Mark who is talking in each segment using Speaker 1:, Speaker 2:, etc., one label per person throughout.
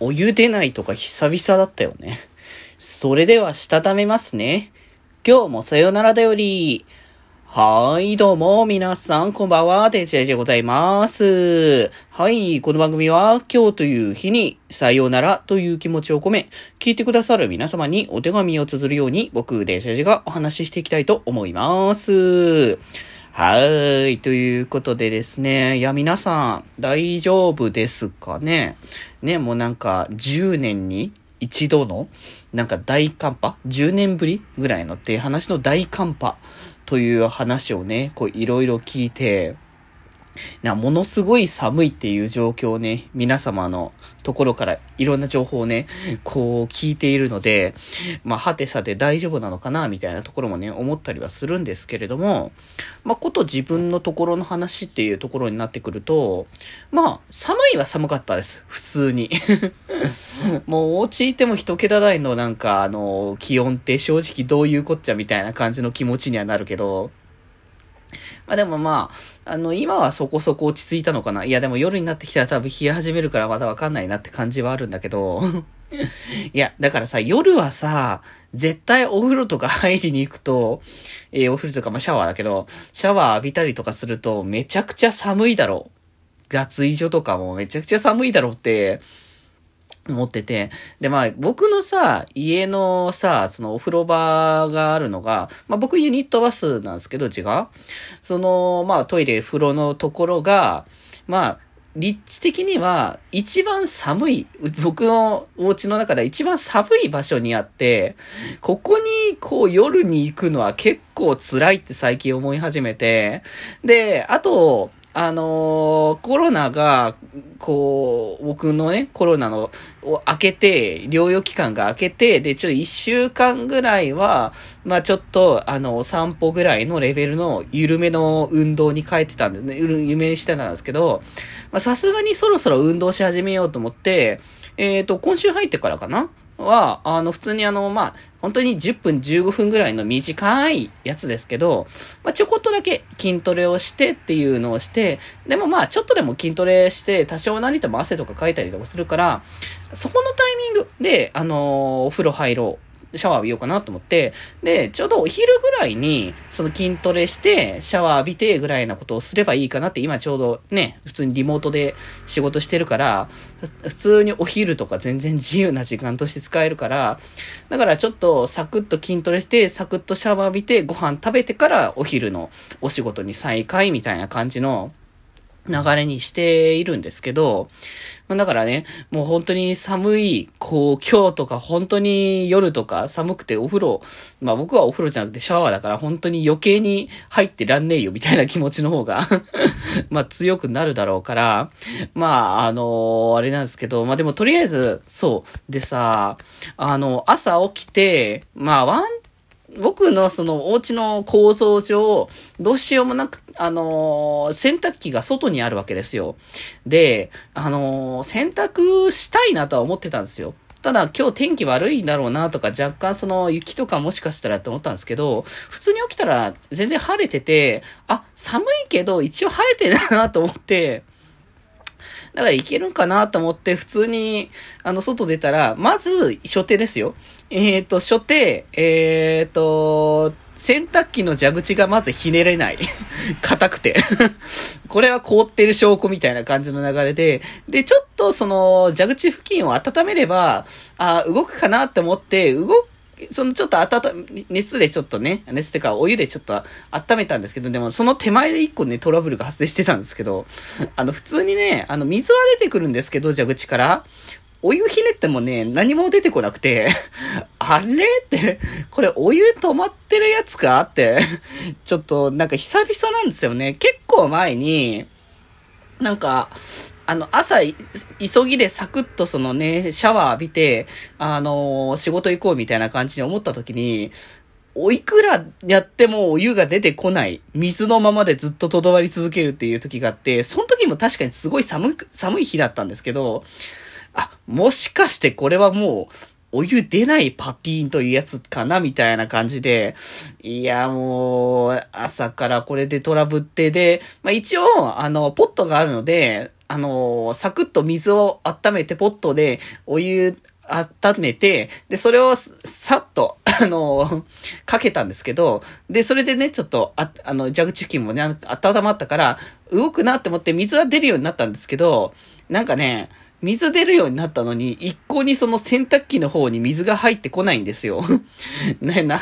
Speaker 1: お湯出ないとか久々だったよね。それでは、したためますね。今日もさよならだより。はい、どうも、皆さん、こんばんは、デジェジでございます。はい、この番組は、今日という日に、さようならという気持ちを込め、聞いてくださる皆様にお手紙を綴るように、僕、デジェジがお話ししていきたいと思います。はい。ということでですね。いや、皆さん、大丈夫ですかね？ね、もうなんか、10年に一度の、なんか大寒波 ?10 年ぶりぐらいのっていう話の大寒波という話をね、こういろいろ聞いて、な、ものすごい寒いっていう状況をね、皆様のところからいろんな情報をね、こう聞いているので、まあ、はてさて大丈夫なのかな、みたいなところもね、思ったりはするんですけれども、まあ、こと自分のところの話っていうところになってくると、まあ、寒いは寒かったです。普通に。もう、お家いても一桁台のなんか、あの、気温って正直どういうこっちゃみたいな感じの気持ちにはなるけど、まあでもまあ、あの、今はそこそこ落ち着いたのかな。いやでも夜になってきたら多分冷え始めるからまだわかんないなって感じはあるんだけど。いや、だからさ、夜はさ、絶対お風呂とか入りに行くと、えー、お風呂とか、まあシャワーだけど、シャワー浴びたりとかするとめちゃくちゃ寒いだろう。脱衣所とかもめちゃくちゃ寒いだろうって、思ってて。で、まあ、僕のさ、家のさ、そのお風呂場があるのが、まあ僕ユニットバスなんですけど、違う。その、まあトイレ、風呂のところが、まあ、立地的には一番寒い、僕のお家の中では一番寒い場所にあって、ここにこう夜に行くのは結構辛いって最近思い始めて、で、あと、あのー、コロナが、こう、僕のね、コロナの、を開けて、療養期間が開けて、で、ちょっと一週間ぐらいは、まあちょっと、あの、散歩ぐらいのレベルの緩めの運動に変えてたんですね。緩めにしてたんですけど、まあさすがにそろそろ運動し始めようと思って、えっ、ー、と、今週入ってからかな？は、あの、普通にあの、まあ、本当に10分15分ぐらいの短いやつですけど、まあ、ちょこっとだけ筋トレをしてっていうのをして、でもまあちょっとでも筋トレして多少なりとも汗とかかいたりとかするから、そこのタイミングで、あのー、お風呂入ろう。シャワー浴びようかなと思って、で、ちょうどお昼ぐらいに、その筋トレして、シャワー浴びてぐらいなことをすればいいかなって、今ちょうどね、普通にリモートで仕事してるから、普通にお昼とか全然自由な時間として使えるから、だからちょっとサクッと筋トレして、サクッとシャワー浴びて、ご飯食べてからお昼のお仕事に再開みたいな感じの、流れにしているんですけど、だからね、もう本当に寒い、こう、今日とか本当に夜とか寒くてお風呂、まあ僕はお風呂じゃなくてシャワーだから本当に余計に入ってらんねえよみたいな気持ちの方が まあ強くなるだろうから、まああのー、あれなんですけど、まあでもとりあえず、そう。でさ、あの、朝起きて、まあワン僕のそのお家の構造上、どうしようもなく、あのー、洗濯機が外にあるわけですよ。で、あのー、洗濯したいなとは思ってたんですよ。ただ今日天気悪いんだろうなとか若干その雪とかもしかしたらって思ったんですけど、普通に起きたら全然晴れてて、あ、寒いけど一応晴れてるなと思って、だからいけるんかなと思って普通に、あの、外出たら、まず、初手ですよ。えっ、ー、と、初手、えっ、ー、と、洗濯機の蛇口がまずひねれない。硬くて これは凍ってる証拠みたいな感じの流れで、で、ちょっとその蛇口付近を温めれば、あ動くかなって思って、動そのちょっと温、熱でちょっとね、熱ってかお湯でちょっと温めたんですけど、でもその手前で一個ね、トラブルが発生してたんですけど、あの普通にね、あの水は出てくるんですけど、蛇口から。お湯ひねってもね、何も出てこなくて、あれって、これお湯止まってるやつかって、ちょっとなんか久々なんですよね。結構前に、なんか、あの、朝、急ぎでサクッとそのね、シャワー浴びて、あのー、仕事行こうみたいな感じに思った時に、おいくらやってもお湯が出てこない。水のままでずっととどまり続けるっていう時があって、その時も確かにすごい寒い、寒い日だったんですけど、あ、もしかしてこれはもう、お湯出ないパティーンというやつかなみたいな感じで、いや、もう、朝からこれでトラブってで、まあ一応、あの、ポットがあるので、あの、サクッと水を温めてポットでお湯温めて、で、それをさっと、あの、かけたんですけど、で、それでね、ちょっと、あ、あの、蛇口付近もね、温まったから、動くなって思って水は出るようになったんですけど、なんかね、水出るようになったのに、一向にその洗濯機の方に水が入ってこないんですよ。ね、な、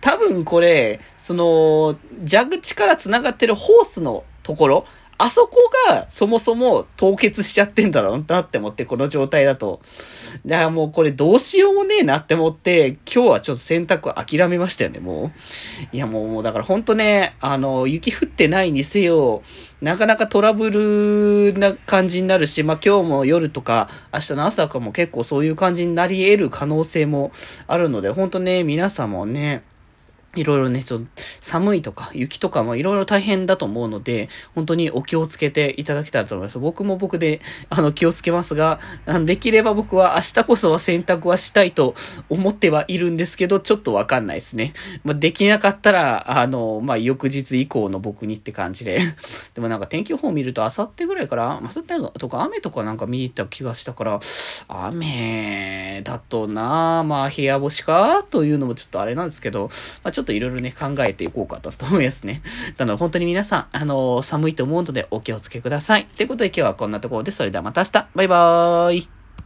Speaker 1: 多分これ、その、蛇口から繋がってるホースのところ、あそこがそもそも凍結しちゃってんだろうなって思って、この状態だと。だからもうこれどうしようもねえなって思って、今日はちょっと洗濯諦めましたよね、もう。いやもう、もうだからほんとね、あの、雪降ってないにせよ、なかなかトラブルな感じになるし、まあ今日も夜とか明日の朝とかも結構そういう感じになり得る可能性もあるので、ほんとね、皆さんもね、いろいろね、ちょっと寒いとか雪とかもいろいろ大変だと思うので、本当にお気をつけていただけたらと思います。僕も僕で、あの、気をつけますが、できれば僕は明日こそは洗濯はしたいと思ってはいるんですけど、ちょっとわかんないですね。まあ、できなかったら、あの、まあ、翌日以降の僕にって感じで。でもなんか天気予報見ると、あさってぐらいから、あさってとか雨とかなんか見に行った気がしたから、雨だとなまあ、部屋干しか？というのもちょっとあれなんですけど、まあ、ちょっとといろいろね、考えていこうかと思いますね。なので、本当に皆さん、あのー、寒いと思うのでお気をつけください。ということで今日はこんなところで、それではまた明日バイバーイ